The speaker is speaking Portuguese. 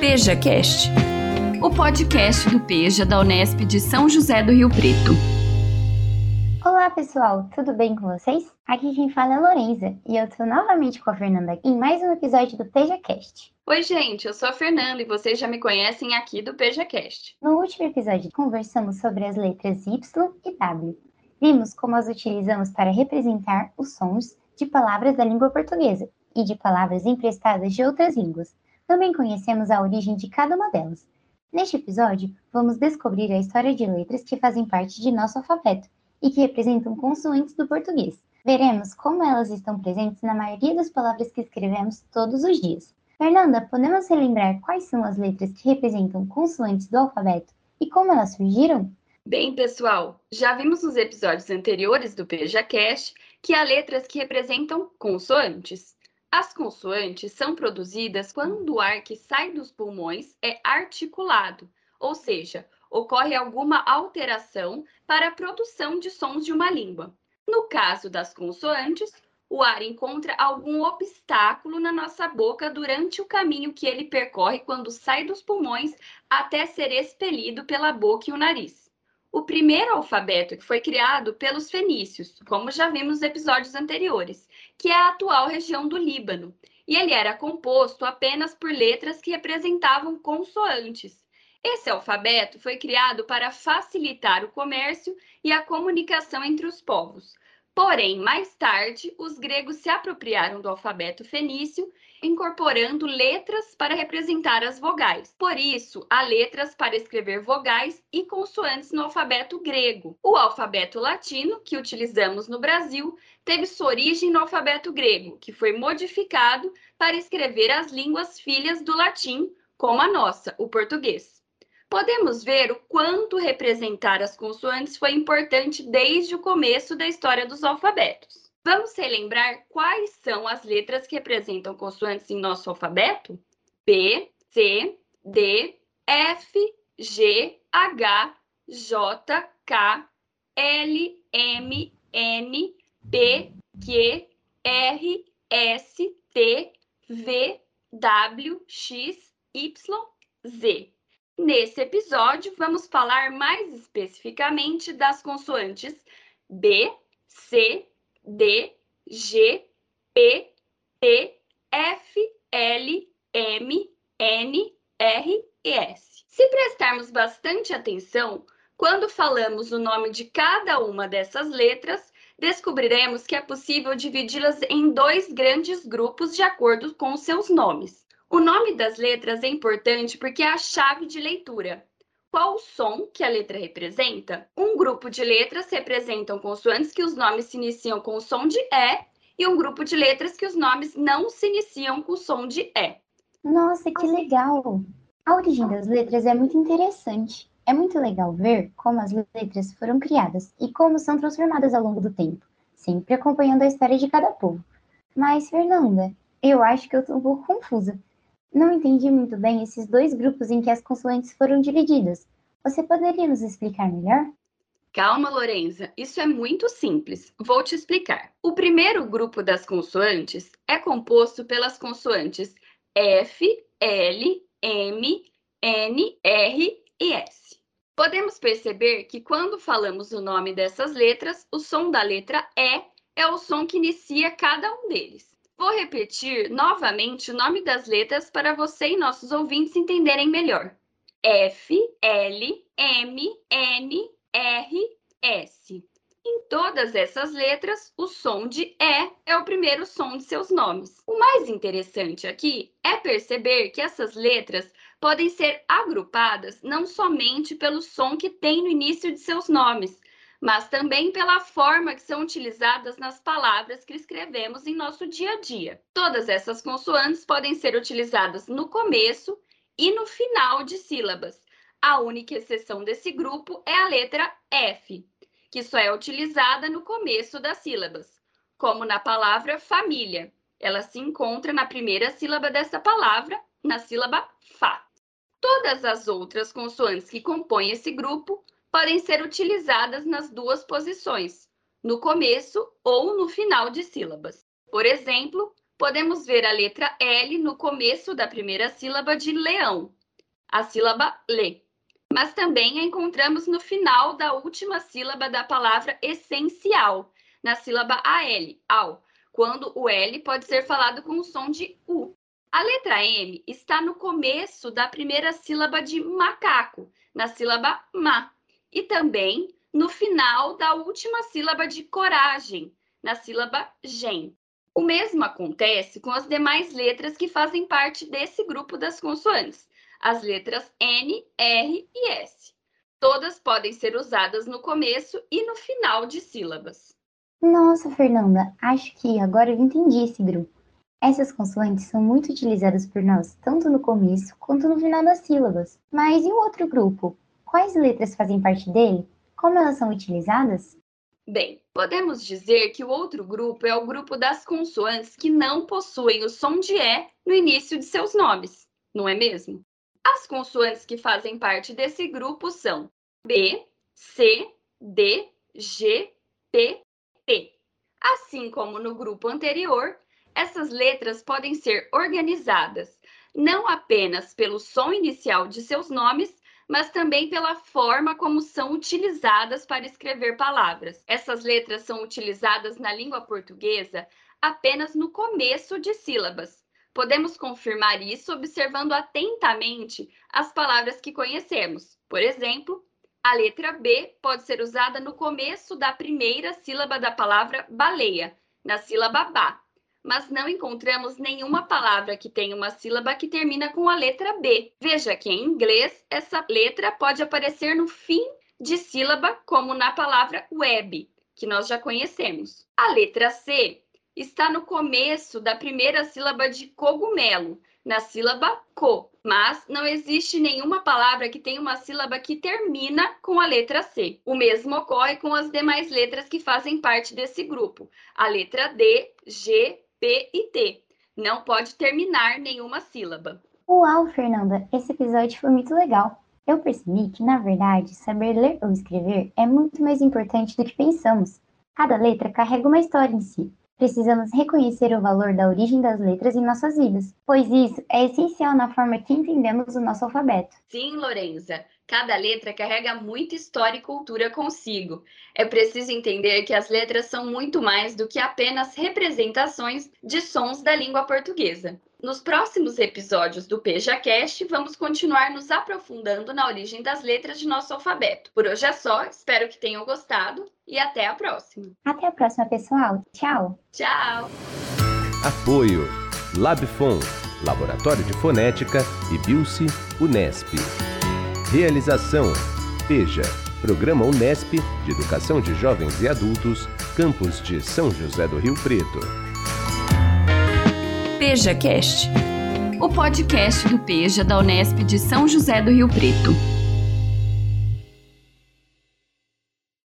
PejaCast, o podcast do Peja da Unesp de São José do Rio Preto. Olá pessoal, tudo bem com vocês? Aqui quem fala é Lorenza e eu tô novamente com a Fernanda em mais um episódio do PejaCast. Oi gente, eu sou a Fernanda e vocês já me conhecem aqui do PejaCast. No último episódio conversamos sobre as letras Y e W. Vimos como as utilizamos para representar os sons de palavras da língua portuguesa e de palavras emprestadas de outras línguas, também conhecemos a origem de cada uma delas. Neste episódio, vamos descobrir a história de letras que fazem parte de nosso alfabeto e que representam consoantes do português. Veremos como elas estão presentes na maioria das palavras que escrevemos todos os dias. Fernanda, podemos relembrar quais são as letras que representam consoantes do alfabeto e como elas surgiram? Bem, pessoal, já vimos nos episódios anteriores do PejaCast que há letras que representam consoantes. As consoantes são produzidas quando o ar que sai dos pulmões é articulado, ou seja, ocorre alguma alteração para a produção de sons de uma língua. No caso das consoantes, o ar encontra algum obstáculo na nossa boca durante o caminho que ele percorre quando sai dos pulmões até ser expelido pela boca e o nariz. O primeiro alfabeto que foi criado pelos fenícios, como já vimos nos episódios anteriores, que é a atual região do Líbano, e ele era composto apenas por letras que representavam consoantes. Esse alfabeto foi criado para facilitar o comércio e a comunicação entre os povos. Porém, mais tarde, os gregos se apropriaram do alfabeto fenício, incorporando letras para representar as vogais. Por isso, há letras para escrever vogais e consoantes no alfabeto grego. O alfabeto latino, que utilizamos no Brasil, teve sua origem no alfabeto grego, que foi modificado para escrever as línguas filhas do latim, como a nossa, o português podemos ver o quanto representar as consoantes foi importante desde o começo da história dos alfabetos. Vamos relembrar quais são as letras que representam consoantes em nosso alfabeto? B, C, D, F, G, H, J, K, L, M, N, P, Q, R, S, T, V, W, X, Y, Z. Nesse episódio, vamos falar mais especificamente das consoantes B, C, D, G, P, T, F, L, M, N, R e S. Se prestarmos bastante atenção, quando falamos o nome de cada uma dessas letras, descobriremos que é possível dividi-las em dois grandes grupos de acordo com seus nomes. O nome das letras é importante porque é a chave de leitura. Qual o som que a letra representa? Um grupo de letras representam consoantes que os nomes se iniciam com o som de E e um grupo de letras que os nomes não se iniciam com o som de E. Nossa, que legal! A origem das letras é muito interessante. É muito legal ver como as letras foram criadas e como são transformadas ao longo do tempo, sempre acompanhando a história de cada povo. Mas, Fernanda, eu acho que eu estou um pouco confusa. Não entendi muito bem esses dois grupos em que as consoantes foram divididas. Você poderia nos explicar melhor? Calma, Lorenza, isso é muito simples. Vou te explicar. O primeiro grupo das consoantes é composto pelas consoantes F, L, M, N, R e S. Podemos perceber que quando falamos o nome dessas letras, o som da letra E é o som que inicia cada um deles. Vou repetir novamente o nome das letras para você e nossos ouvintes entenderem melhor. F, L, M, N, R, S. Em todas essas letras, o som de E é o primeiro som de seus nomes. O mais interessante aqui é perceber que essas letras podem ser agrupadas não somente pelo som que tem no início de seus nomes, mas também pela forma que são utilizadas nas palavras que escrevemos em nosso dia a dia. Todas essas consoantes podem ser utilizadas no começo e no final de sílabas. A única exceção desse grupo é a letra F, que só é utilizada no começo das sílabas, como na palavra família. Ela se encontra na primeira sílaba dessa palavra, na sílaba Fá. Todas as outras consoantes que compõem esse grupo podem ser utilizadas nas duas posições, no começo ou no final de sílabas. Por exemplo, podemos ver a letra L no começo da primeira sílaba de leão, a sílaba le. Mas também a encontramos no final da última sílaba da palavra essencial, na sílaba AL, ao, quando o L pode ser falado com o som de U. A letra M está no começo da primeira sílaba de macaco, na sílaba ma, e também no final da última sílaba de coragem, na sílaba gen. O mesmo acontece com as demais letras que fazem parte desse grupo das consoantes, as letras N, R e S. Todas podem ser usadas no começo e no final de sílabas. Nossa, Fernanda, acho que agora eu entendi esse grupo. Essas consoantes são muito utilizadas por nós, tanto no começo quanto no final das sílabas. Mas e o outro grupo? Quais letras fazem parte dele? Como elas são utilizadas? Bem, podemos dizer que o outro grupo é o grupo das consoantes que não possuem o som de E no início de seus nomes, não é mesmo? As consoantes que fazem parte desse grupo são B, C, D, G, P, T. Assim como no grupo anterior, essas letras podem ser organizadas não apenas pelo som inicial de seus nomes, mas também pela forma como são utilizadas para escrever palavras. Essas letras são utilizadas na língua portuguesa apenas no começo de sílabas. Podemos confirmar isso observando atentamente as palavras que conhecemos. Por exemplo, a letra B pode ser usada no começo da primeira sílaba da palavra baleia, na sílaba ba mas não encontramos nenhuma palavra que tenha uma sílaba que termina com a letra B. Veja que em inglês essa letra pode aparecer no fim de sílaba, como na palavra web, que nós já conhecemos. A letra C está no começo da primeira sílaba de cogumelo, na sílaba co, mas não existe nenhuma palavra que tenha uma sílaba que termina com a letra C. O mesmo ocorre com as demais letras que fazem parte desse grupo. A letra D, G, P e T. Não pode terminar nenhuma sílaba. Uau, Fernanda, esse episódio foi muito legal. Eu percebi que, na verdade, saber ler ou escrever é muito mais importante do que pensamos. Cada letra carrega uma história em si. Precisamos reconhecer o valor da origem das letras em nossas vidas, pois isso é essencial na forma que entendemos o nosso alfabeto. Sim, Lorenza. Cada letra carrega muita história e cultura consigo. É preciso entender que as letras são muito mais do que apenas representações de sons da língua portuguesa. Nos próximos episódios do PejaCast, vamos continuar nos aprofundando na origem das letras de nosso alfabeto. Por hoje é só, espero que tenham gostado e até a próxima. Até a próxima, pessoal. Tchau. Tchau. Apoio Labfon, Laboratório de Fonética e Bilce Unesp. Realização PEJA, Programa Unesp de Educação de Jovens e Adultos, Campus de São José do Rio Preto. PejaCast, o podcast do Peja da Unesp de São José do Rio Preto.